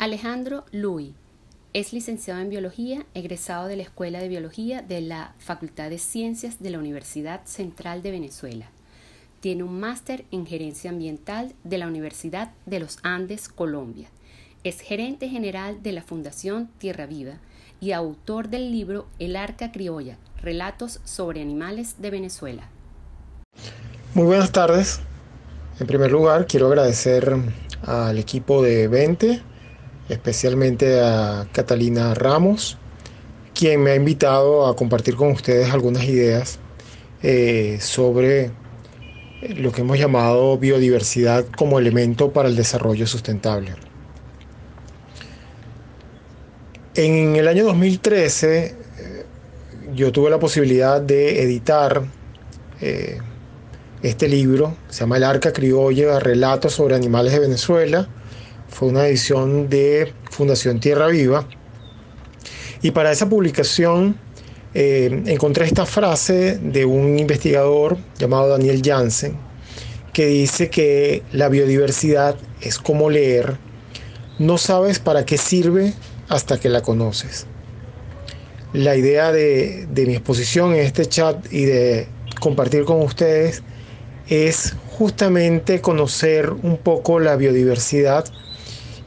Alejandro Lui es licenciado en Biología, egresado de la Escuela de Biología de la Facultad de Ciencias de la Universidad Central de Venezuela. Tiene un máster en Gerencia Ambiental de la Universidad de los Andes, Colombia. Es gerente general de la Fundación Tierra Viva y autor del libro El Arca Criolla, Relatos sobre Animales de Venezuela. Muy buenas tardes. En primer lugar, quiero agradecer al equipo de 20 especialmente a Catalina Ramos, quien me ha invitado a compartir con ustedes algunas ideas eh, sobre lo que hemos llamado biodiversidad como elemento para el desarrollo sustentable. En el año 2013 eh, yo tuve la posibilidad de editar eh, este libro, se llama El Arca Criolla, Relatos sobre Animales de Venezuela, fue una edición de Fundación Tierra Viva. Y para esa publicación eh, encontré esta frase de un investigador llamado Daniel Jansen, que dice que la biodiversidad es como leer, no sabes para qué sirve hasta que la conoces. La idea de, de mi exposición en este chat y de compartir con ustedes es justamente conocer un poco la biodiversidad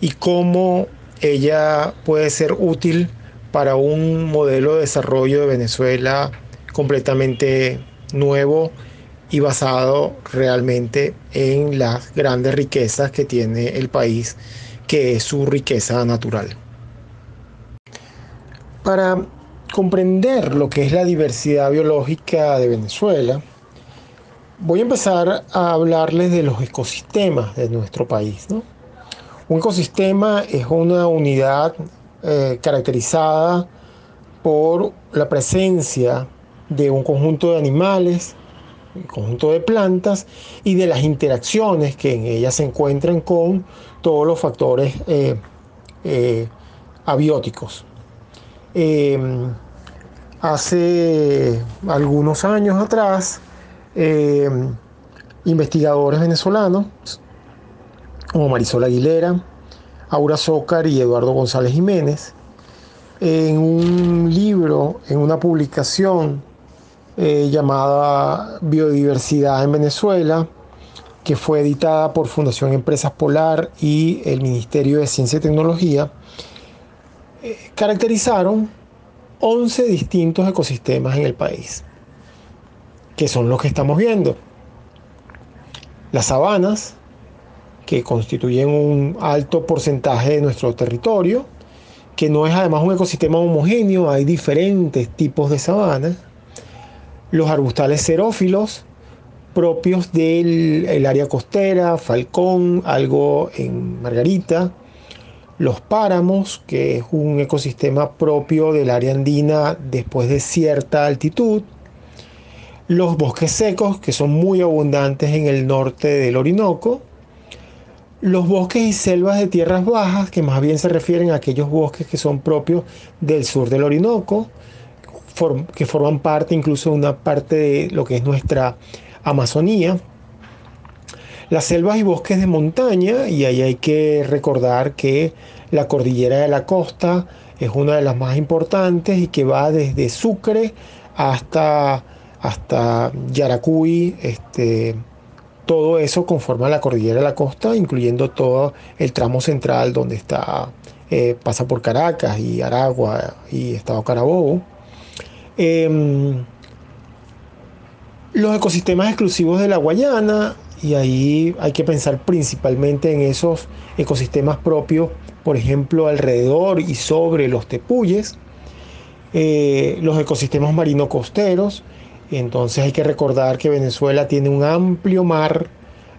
y cómo ella puede ser útil para un modelo de desarrollo de Venezuela completamente nuevo y basado realmente en las grandes riquezas que tiene el país, que es su riqueza natural. Para comprender lo que es la diversidad biológica de Venezuela, voy a empezar a hablarles de los ecosistemas de nuestro país. ¿no? Un ecosistema es una unidad eh, caracterizada por la presencia de un conjunto de animales, un conjunto de plantas y de las interacciones que en ellas se encuentran con todos los factores eh, eh, abióticos. hace algunos años atrás, investigadores venezolanos como Marisol Aguilera, Aura Zócar y Eduardo González Jiménez, en un libro, en una publicación eh, llamada Biodiversidad en Venezuela, que fue editada por Fundación Empresas Polar y el Ministerio de Ciencia y Tecnología, eh, caracterizaron 11 distintos ecosistemas en el país, que son los que estamos viendo. Las sabanas, que constituyen un alto porcentaje de nuestro territorio, que no es además un ecosistema homogéneo, hay diferentes tipos de sabanas, los arbustales xerófilos, propios del área costera, Falcón, algo en Margarita, los páramos, que es un ecosistema propio del área andina después de cierta altitud, los bosques secos, que son muy abundantes en el norte del Orinoco, los bosques y selvas de tierras bajas, que más bien se refieren a aquellos bosques que son propios del sur del Orinoco, que forman parte incluso de una parte de lo que es nuestra Amazonía. Las selvas y bosques de montaña, y ahí hay que recordar que la cordillera de la costa es una de las más importantes y que va desde Sucre hasta, hasta Yaracuy, este, todo eso conforma la cordillera de la costa, incluyendo todo el tramo central donde está, eh, pasa por Caracas y Aragua y Estado Carabobo. Em, los ecosistemas exclusivos de la Guayana, y ahí hay que pensar principalmente en esos ecosistemas propios, por ejemplo, alrededor y sobre los tepuyes, eh, los ecosistemas marino costeros, entonces hay que recordar que Venezuela tiene un amplio mar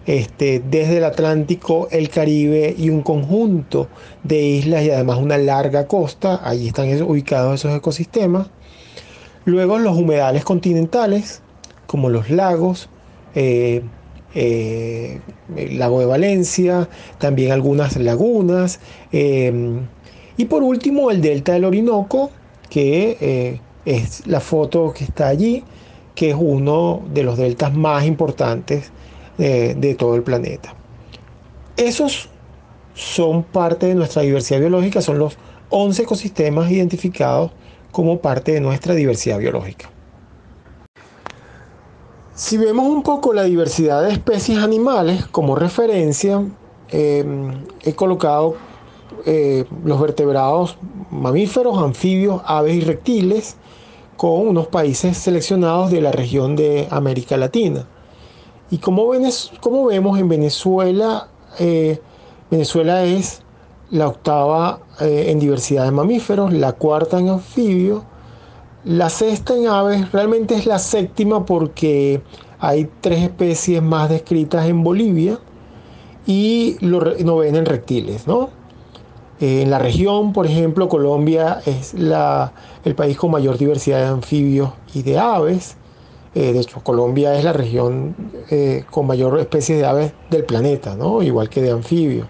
este, desde el Atlántico, el Caribe y un conjunto de islas y además una larga costa. Allí están ubicados esos ecosistemas. Luego los humedales continentales, como los lagos, eh, eh, el lago de Valencia, también algunas lagunas. Eh, y por último el delta del Orinoco, que es la foto que está allí que es uno de los deltas más importantes de, todo el planeta. Esos son parte de nuestra diversidad biológica, son los 11 ecosistemas identificados como parte de nuestra diversidad biológica. Si vemos un poco la diversidad de especies animales como referencia, em, he colocado eh, los vertebrados mamíferos, anfibios, aves y reptiles con unos países seleccionados de la región de América Latina. Y como, como vemos en Venezuela, eh, Venezuela es la octava eh, en diversidad de mamíferos, la cuarta en anfibios, la sexta en aves, realmente es la séptima porque hay tres especies más descritas en Bolivia y lo novena en reptiles, ¿no? Eh, en la región, por ejemplo, Colombia es la, el país con mayor diversidad de anfibios y de aves. Eh, de hecho, Colombia es la región con mayor especies de aves del planeta, ¿no? igual que de anfibios.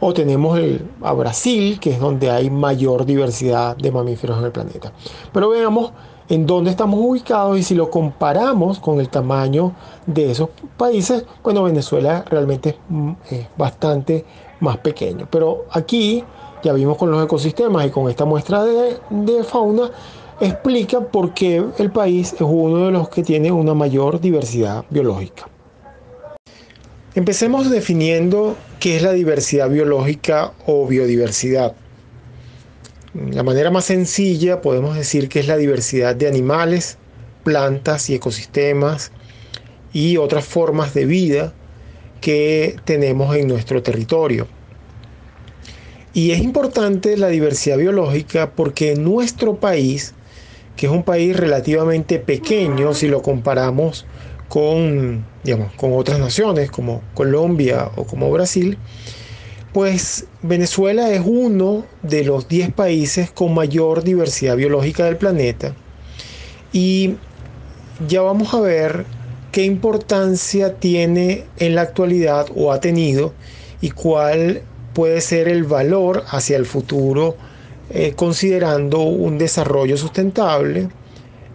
O tenemos a Brasil, que es donde hay mayor diversidad de mamíferos en el planeta. Pero veamos en dónde estamos ubicados y si lo comparamos con el tamaño de esos países, bueno, Venezuela realmente es, mm, bastante más pequeño. Pero aquí ya vimos con los ecosistemas y con esta muestra de, fauna, explica por qué el país es uno de los que tiene una mayor diversidad biológica. Empecemos definiendo qué es la diversidad biológica o biodiversidad. La manera más sencilla podemos decir que es la diversidad de animales, plantas y ecosistemas y otras formas de vida que tenemos en nuestro territorio. Y es importante la diversidad biológica porque nuestro país, que es un país relativamente pequeño si lo comparamos con, digamos, con otras naciones como Colombia o como Brasil, pues Venezuela es uno de los 10 países con mayor diversidad biológica del planeta y ya vamos a ver qué importancia tiene en la actualidad o ha tenido y cuál puede ser el valor hacia el futuro eh, considerando un desarrollo sustentable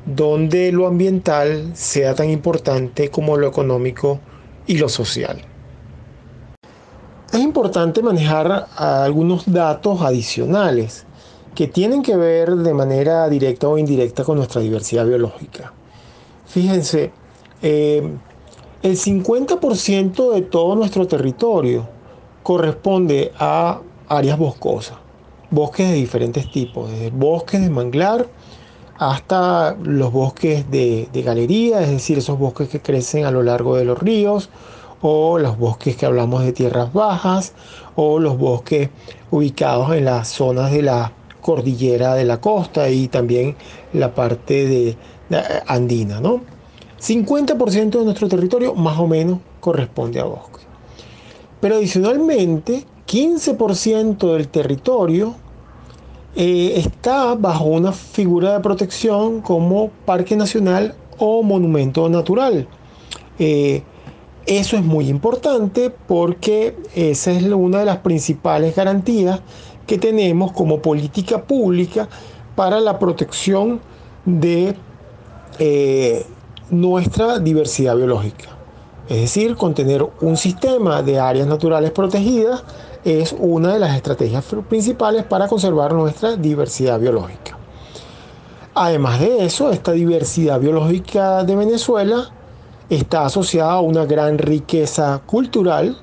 donde lo ambiental sea tan importante como lo económico y lo social. Es importante manejar algunos datos adicionales que tienen que ver de manera directa o indirecta con nuestra diversidad biológica. Fíjense, eh, el 50% de todo nuestro territorio corresponde a áreas boscosas, bosques de diferentes tipos, desde bosques de manglar hasta los bosques de, galería, es decir, esos bosques que crecen a lo largo de los ríos, o los bosques que hablamos de tierras bajas, o los bosques ubicados en las zonas de la cordillera de la costa y también la parte de, andina, ¿no? 50% de nuestro territorio más o menos corresponde a bosques. Pero adicionalmente, 15% del territorio eh, está bajo una figura de protección como parque nacional o monumento natural. Eh, eso es muy importante porque esa es una de las principales garantías que tenemos como política pública para la protección de eh, nuestra diversidad biológica. Es decir, contener un sistema de áreas naturales protegidas es una de las estrategias principales para conservar nuestra diversidad biológica. Además de eso, esta diversidad biológica de Venezuela está asociada a una gran riqueza cultural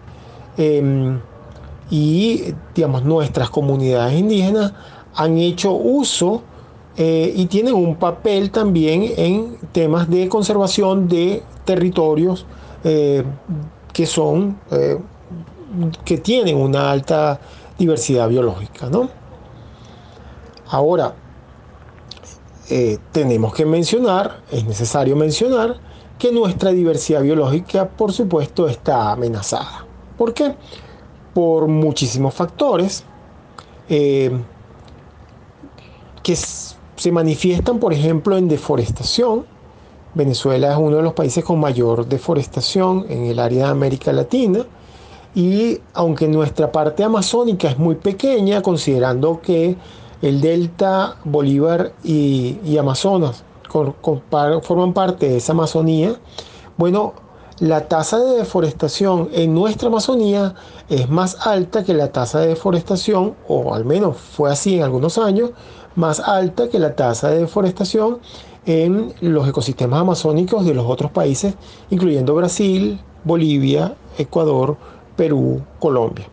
em, y digamos, nuestras comunidades indígenas han hecho uso eh, y tienen un papel también en temas de conservación de territorios eh, que son eh, que tienen una alta diversidad biológica. ¿no? Ahora, tenemos que mencionar, es necesario mencionar, que nuestra diversidad biológica, por supuesto, está amenazada. ¿Por qué? Por muchísimos factores que se manifiestan, por ejemplo, en deforestación. Venezuela es uno de los países con mayor deforestación en el área de América Latina y aunque nuestra parte amazónica es muy pequeña, considerando que el delta Bolívar y, Amazonas forman parte de esa Amazonía, bueno, la tasa de deforestación en nuestra Amazonía es más alta que la tasa de deforestación, o al menos fue así en algunos años, más alta que la tasa de deforestación en los ecosistemas amazónicos de los otros países, incluyendo Brasil, Bolivia, Ecuador, Perú, Colombia.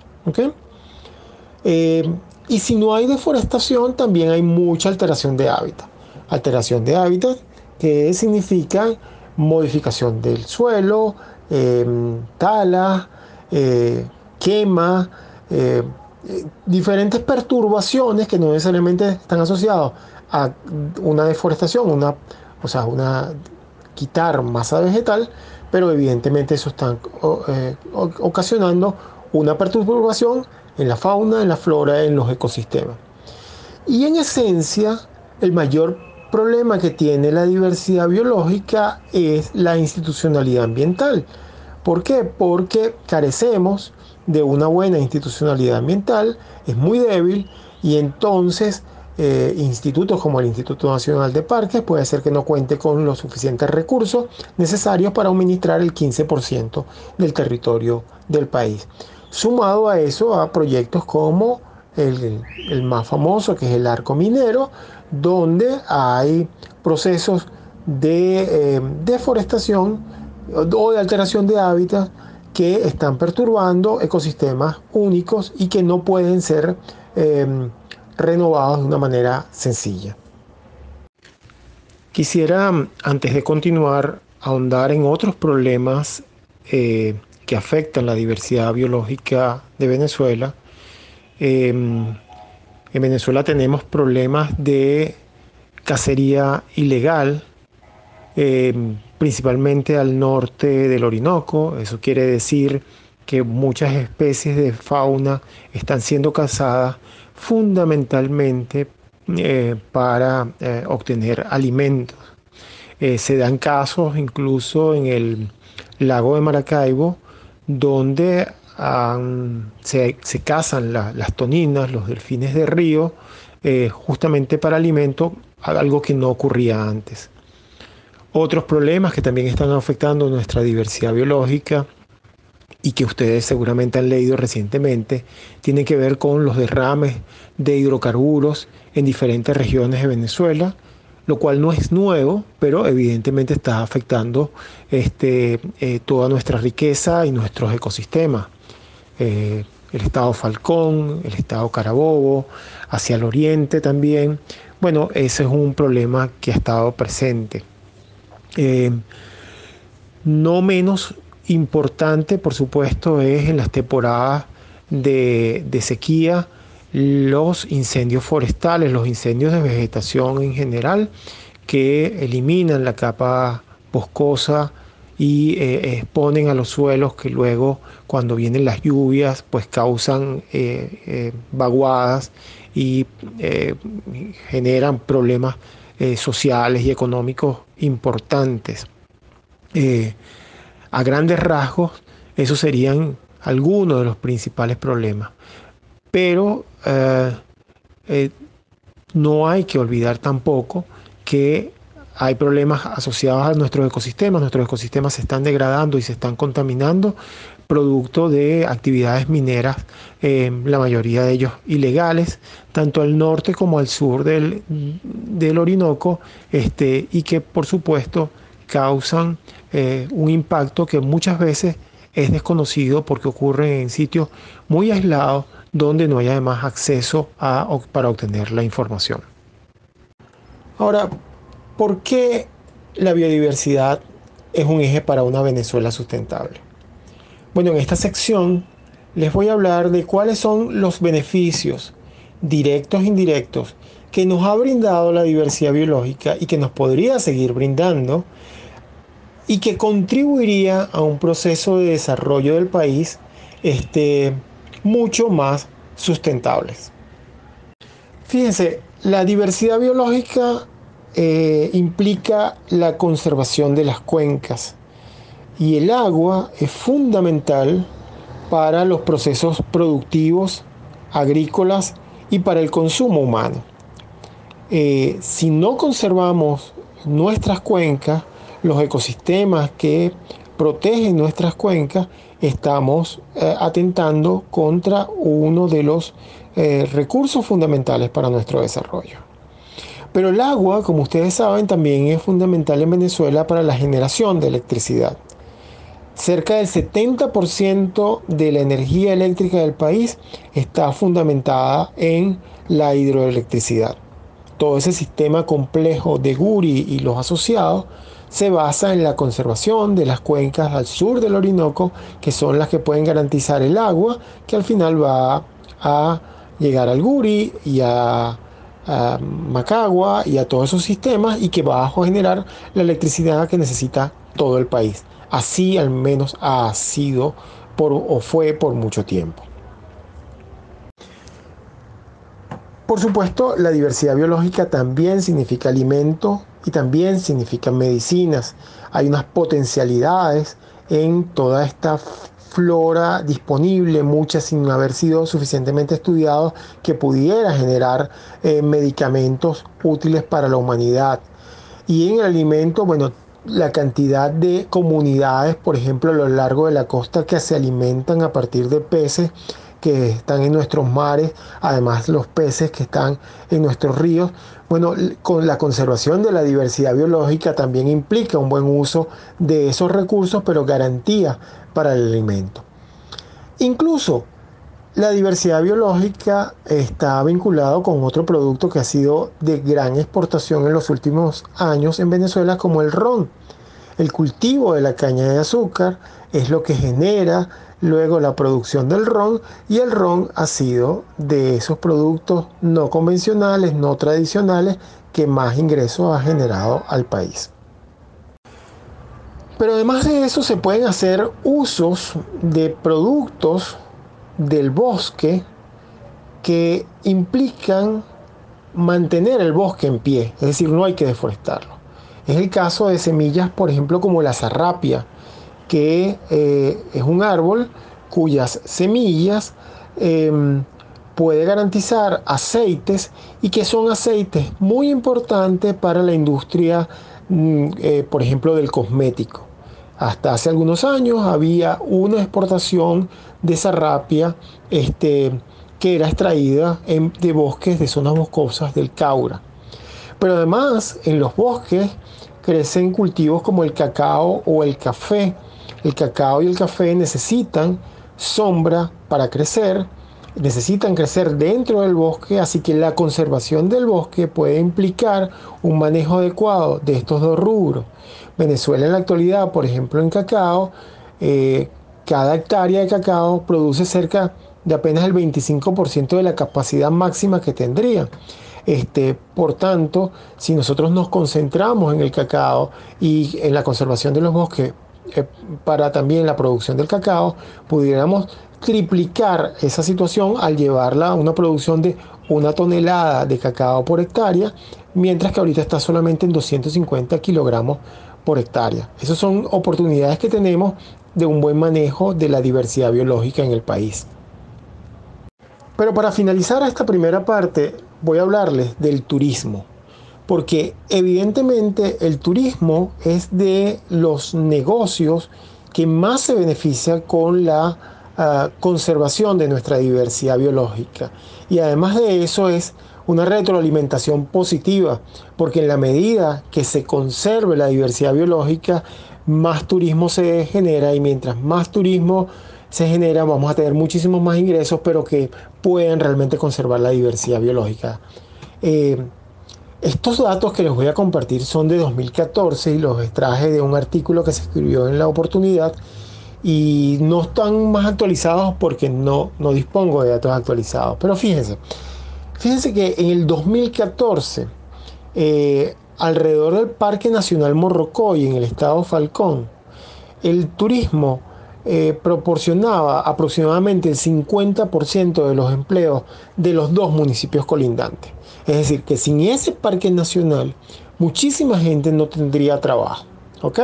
Eh, y si no hay deforestación, también hay mucha alteración de hábitat. Alteración de hábitat que significa modificación del suelo, eh, tala, eh, quema, eh, diferentes perturbaciones que no necesariamente están asociadas a una deforestación, una, o sea, una quitar masa vegetal, pero evidentemente eso está ocasionando una perturbación en la fauna, en la flora, en los ecosistemas. Y en esencia, el mayor problema que tiene la diversidad biológica es la institucionalidad ambiental. ¿Por qué? Porque carecemos de una buena institucionalidad ambiental, es muy débil y entonces eh, institutos como el Instituto Nacional de Parques puede ser que no cuente con los suficientes recursos necesarios para administrar el 15% del territorio del país. Sumado a eso a proyectos como el, el más famoso que es el arco minero, donde hay procesos de eh, deforestación o de alteración de hábitat que están perturbando ecosistemas únicos y que no pueden ser eh, renovados de una manera sencilla. Quisiera, antes de continuar, ahondar en otros problemas eh, que afectan la diversidad biológica de Venezuela. En Venezuela tenemos problemas de cacería ilegal, eh, principalmente al norte del Orinoco. Eso quiere decir que muchas especies de fauna están siendo cazadas fundamentalmente eh, para eh, obtener alimentos. se dan casos incluso en el lago de Maracaibo, donde se, cazan las toninas, los delfines de río, eh, justamente para alimento, algo que no ocurría antes. Otros problemas que también están afectando nuestra diversidad biológica y que ustedes seguramente han leído recientemente, tienen que ver con los derrames de hidrocarburos en diferentes regiones de Venezuela, lo cual no es nuevo, pero evidentemente está afectando este, eh, toda nuestra riqueza y nuestros ecosistemas. Eh, el estado Falcón, el estado Carabobo, hacia el oriente también. Bueno, ese es un problema que ha estado presente. Eh, no menos importante, por supuesto, es en las temporadas de, sequía los incendios forestales, los incendios de vegetación en general, que eliminan la capa boscosa y eh, exponen a los suelos que luego cuando vienen las lluvias pues causan eh, eh, vaguadas y generan problemas sociales y económicos importantes. a grandes rasgos, esos serían algunos de los principales problemas. Pero no hay que olvidar tampoco que hay problemas asociados a nuestros ecosistemas, nuestros ecosistemas se están degradando y se están contaminando producto de actividades mineras, eh, la mayoría de ellos ilegales, tanto al norte como al sur del, Orinoco, este, y que por supuesto causan eh, un impacto que muchas veces es desconocido porque ocurre en sitios muy aislados donde no hay además acceso a, para obtener la información. Ahora, ¿Por qué la biodiversidad es un eje para una Venezuela sustentable? Bueno, en esta sección les voy a hablar de cuáles son los beneficios directos e indirectos que nos ha brindado la diversidad biológica y que nos podría seguir brindando y que contribuiría a un proceso de desarrollo del país este, mucho más sustentable. Fíjense, la diversidad biológica eh, implica la conservación de las cuencas y el agua es fundamental para los procesos productivos, agrícolas y para el consumo humano. Eh, si no conservamos nuestras cuencas, los ecosistemas que protege nuestras cuencas, estamos eh, atentando contra uno de los recursos fundamentales para nuestro desarrollo. Pero el agua, como ustedes saben, también es fundamental en Venezuela para la generación de electricidad. Cerca del 70% de la energía eléctrica del país está fundamentada en la hidroelectricidad. Todo ese sistema complejo de Guri y los asociados se basa en la conservación de las cuencas al sur del Orinoco, que son las que pueden garantizar el agua, que al final va a llegar al Guri y a, Macagua y a todos esos sistemas y que va a generar la electricidad que necesita todo el país. Así al menos ha sido o fue por mucho tiempo. Por supuesto, la diversidad biológica también significa alimento y también significa medicinas. Hay unas potencialidades en toda esta flora disponible, muchas sin haber sido suficientemente estudiados, que pudiera generar eh, medicamentos útiles para la humanidad. Y en el alimento, bueno, la cantidad de comunidades, por ejemplo, a lo largo de la costa que se alimentan a partir de peces que están en nuestros mares, además los peces que están en nuestros ríos. Bueno, con la conservación de la diversidad biológica también implica un buen uso de esos recursos, pero garantía para el alimento. Incluso la diversidad biológica está vinculado con otro producto que ha sido de gran exportación en los últimos años en Venezuela como el ron. El cultivo de la caña de azúcar es lo que genera luego la producción del ron y el ron ha sido de esos productos no convencionales, no tradicionales que más ingresos ha generado al país. Pero además de eso se pueden hacer usos de productos del bosque que implican mantener el bosque en pie, es decir, no hay que deforestarlo. Es el caso de semillas, por ejemplo, como la zarrapia, que eh, es un árbol cuyas semillas em, puede garantizar aceites y que son aceites muy importantes para la industria, mm, eh, por ejemplo, del cosmético. Hasta hace algunos años había una exportación de zarrapia este, que era extraída de bosques de zonas boscosas del Caura. Pero además en los bosques crecen cultivos como el cacao o el café, el cacao y el café necesitan sombra para crecer, necesitan crecer dentro del bosque, así que la conservación del bosque puede implicar un manejo adecuado de estos dos rubros. Venezuela en la actualidad, por ejemplo en cacao, eh, cada hectárea de cacao produce cerca de apenas el 25% de la capacidad máxima que tendría. Este, por tanto, si nosotros nos concentramos en el cacao y en la conservación de los bosques eh, para también la producción del cacao, pudiéramos triplicar esa situación al llevarla a una producción de una tonelada de cacao por hectárea, mientras que ahorita está solamente en 250 kilogramos por hectárea. Esas son oportunidades que tenemos de un buen manejo de la diversidad biológica en el país. Pero para finalizar esta primera parte, voy a hablarles del turismo porque evidentemente el turismo es de los negocios que más se beneficia con la ah, conservación de nuestra diversidad biológica. Y además de eso es una retroalimentación positiva, porque en la medida que se conserve la diversidad biológica, más turismo se genera y mientras más turismo se genera, vamos a tener muchísimos más ingresos, pero que pueden realmente conservar la diversidad biológica. Eh, estos datos que les voy a compartir son de 2014 y los extraje de un artículo que se escribió en La Oportunidad y no están más actualizados porque no, no dispongo de datos actualizados. Pero fíjense, fíjense que en el 2014, eh, alrededor del Parque Nacional Morrocoy en el estado Falcón, el turismo eh, proporcionaba aproximadamente el 50% de los empleos de los dos municipios colindantes. Es decir, que sin ese parque nacional, muchísima gente no tendría trabajo. ¿Ok?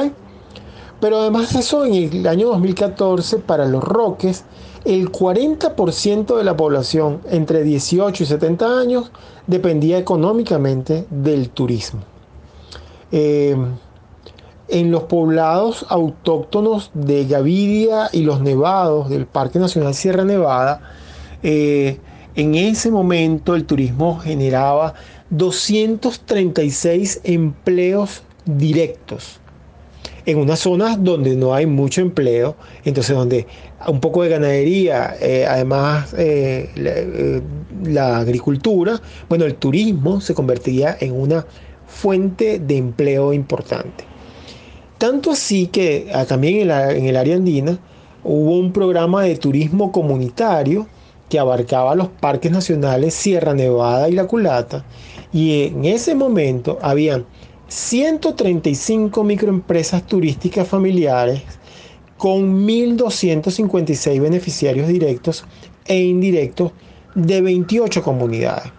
Pero además de eso, en el año 2014, para los Roques, el 40% de la población entre 18 y 70 años dependía económicamente del turismo. Eh, en los poblados autóctonos de Gaviria y los Nevados del Parque Nacional Sierra Nevada, eh, en ese momento el turismo generaba 236 empleos directos en unas zonas donde no hay mucho empleo, entonces donde un poco de ganadería, eh, además eh, eh, la, agricultura, bueno, el turismo se convertiría en una fuente de empleo importante. Tanto así que ah, también en, en el área andina hubo un programa de turismo comunitario que abarcaba los parques nacionales Sierra Nevada y La Culata, y en ese momento habían 135 microempresas turísticas familiares con 1.256 beneficiarios directos e indirectos de 28 comunidades.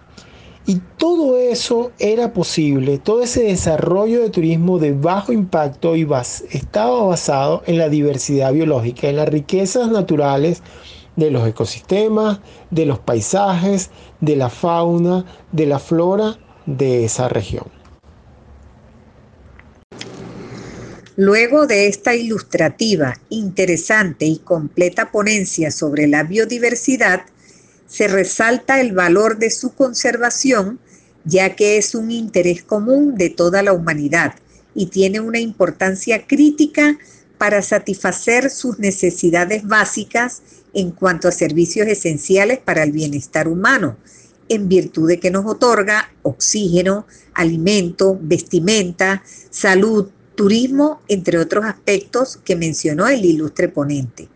Y todo eso era posible, todo ese desarrollo de turismo de bajo impacto y estaba basado en la diversidad biológica, en las riquezas naturales de los ecosistemas, de los paisajes, de la fauna, de la flora de esa región. Luego de esta ilustrativa, interesante y completa ponencia sobre la biodiversidad, se resalta el valor de su conservación, ya que es un interés común de toda la humanidad y tiene una importancia crítica para satisfacer sus necesidades básicas en cuanto a servicios esenciales para el bienestar humano, en virtud de que nos otorga oxígeno, alimento, vestimenta, salud, turismo, entre otros aspectos que mencionó el ilustre ponente.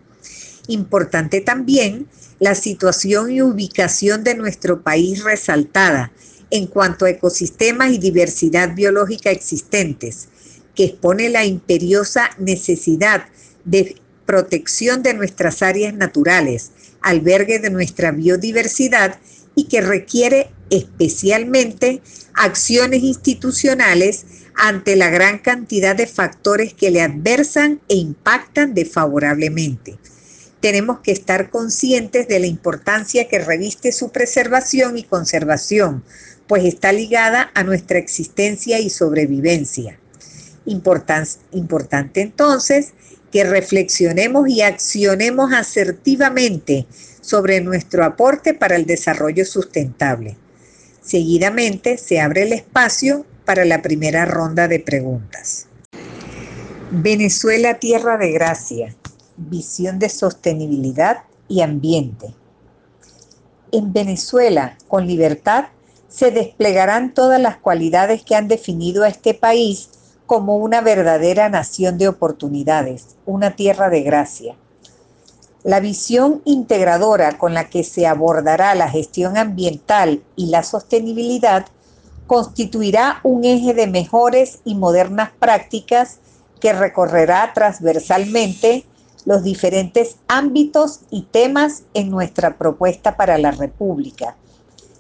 Importante también la situación y ubicación de nuestro país resaltada en cuanto a ecosistemas y diversidad biológica existentes, que expone la imperiosa necesidad de protección de nuestras áreas naturales, albergue de nuestra biodiversidad y que requiere especialmente acciones institucionales ante la gran cantidad de factores que le adversan e impactan desfavorablemente. Tenemos que estar conscientes de la importancia que reviste su preservación y conservación, pues está ligada a nuestra existencia y sobrevivencia. importante entonces que reflexionemos y accionemos asertivamente sobre nuestro aporte para el desarrollo sustentable. Seguidamente se abre el espacio para la primera ronda de preguntas. Venezuela, tierra de gracia, visión de sostenibilidad y ambiente. En Venezuela, con libertad, se desplegarán todas las cualidades que han definido a este país como una verdadera nación de oportunidades, una tierra de gracia. La visión integradora con la que se abordará la gestión ambiental y la sostenibilidad constituirá un eje de mejores y modernas prácticas que recorrerá transversalmente los diferentes ámbitos y temas en nuestra propuesta para la República,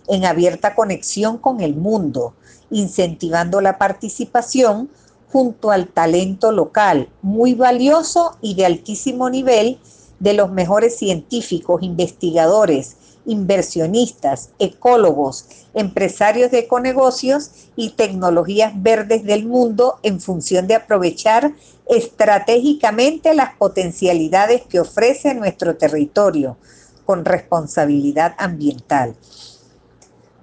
en abierta conexión con el mundo, incentivando la participación junto al talento local, muy valioso y de altísimo nivel de los mejores científicos, investigadores, inversionistas, ecólogos, empresarios de econegocios y tecnologías verdes del mundo en función de aprovechar estratégicamente las potencialidades que ofrece nuestro territorio con responsabilidad ambiental.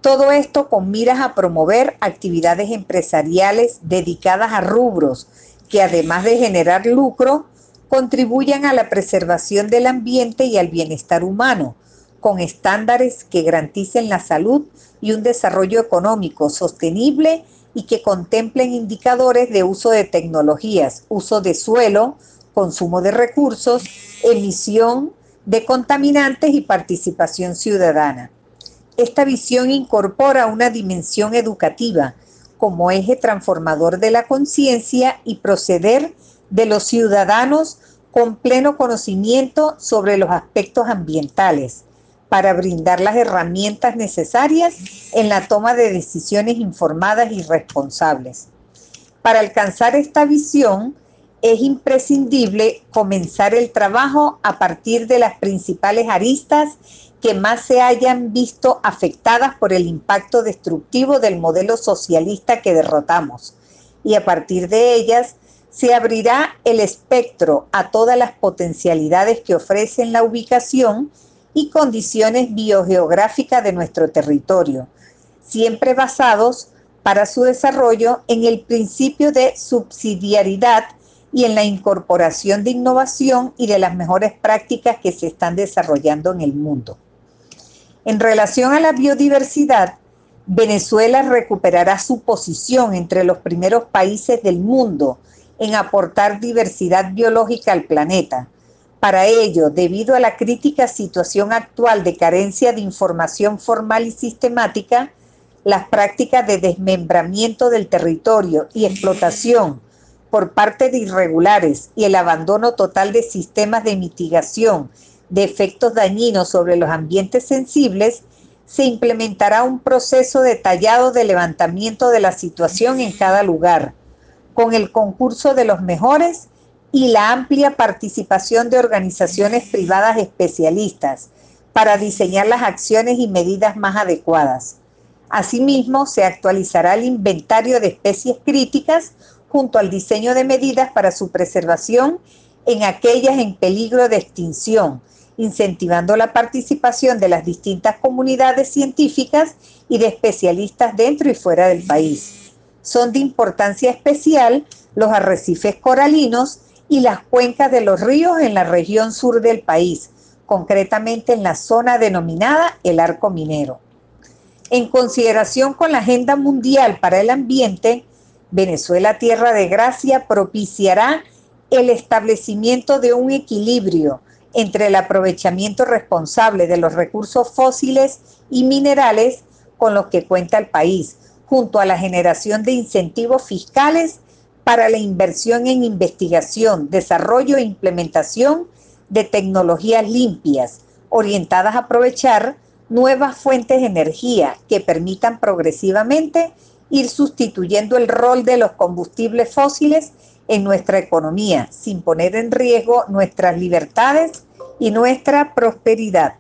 Todo esto con miras a promover actividades empresariales dedicadas a rubros que además de generar lucro, contribuyan a la preservación del ambiente y al bienestar humano, con estándares que garanticen la salud y un desarrollo económico sostenible y que contemplen indicadores de uso de tecnologías, uso de suelo, consumo de recursos, emisión de contaminantes y participación ciudadana. Esta visión incorpora una dimensión educativa como eje transformador de la conciencia y proceder de los ciudadanos con pleno conocimiento sobre los aspectos ambientales, para brindar las herramientas necesarias en la toma de decisiones informadas y responsables. Para alcanzar esta visión, es imprescindible comenzar el trabajo a partir de las principales aristas que más se hayan visto afectadas por el impacto destructivo del modelo socialista que derrotamos. Y a partir de ellas se abrirá el espectro a todas las potencialidades que ofrecen la ubicación y condiciones biogeográficas de nuestro territorio, siempre basados para su desarrollo en el principio de subsidiariedad y en la incorporación de innovación y de las mejores prácticas que se están desarrollando en el mundo. En relación a la biodiversidad, Venezuela recuperará su posición entre los primeros países del mundo en aportar diversidad biológica al planeta. Para ello, debido a la crítica situación actual de carencia de información formal y sistemática, las prácticas de desmembramiento del territorio y explotación por parte de irregulares y el abandono total de sistemas de mitigación de efectos dañinos sobre los ambientes sensibles, se implementará un proceso detallado de levantamiento de la situación en cada lugar, con el concurso de los mejores y la amplia participación de organizaciones privadas especialistas para diseñar las acciones y medidas más adecuadas. Asimismo, se actualizará el inventario de especies críticas junto al diseño de medidas para su preservación en aquellas en peligro de extinción, incentivando la participación de las distintas comunidades científicas y de especialistas dentro y fuera del país. Son de importancia especial los arrecifes coralinos y las cuencas de los ríos en la región sur del país, concretamente en la zona denominada el arco minero. En consideración con la Agenda Mundial para el Ambiente, Venezuela Tierra de Gracia propiciará el establecimiento de un equilibrio entre el aprovechamiento responsable de los recursos fósiles y minerales con los que cuenta el país, junto a la generación de incentivos fiscales para la inversión en investigación, desarrollo e implementación de tecnologías limpias, orientadas a aprovechar nuevas fuentes de energía que permitan progresivamente ir sustituyendo el rol de los combustibles fósiles en nuestra economía, sin poner en riesgo nuestras libertades y nuestra prosperidad.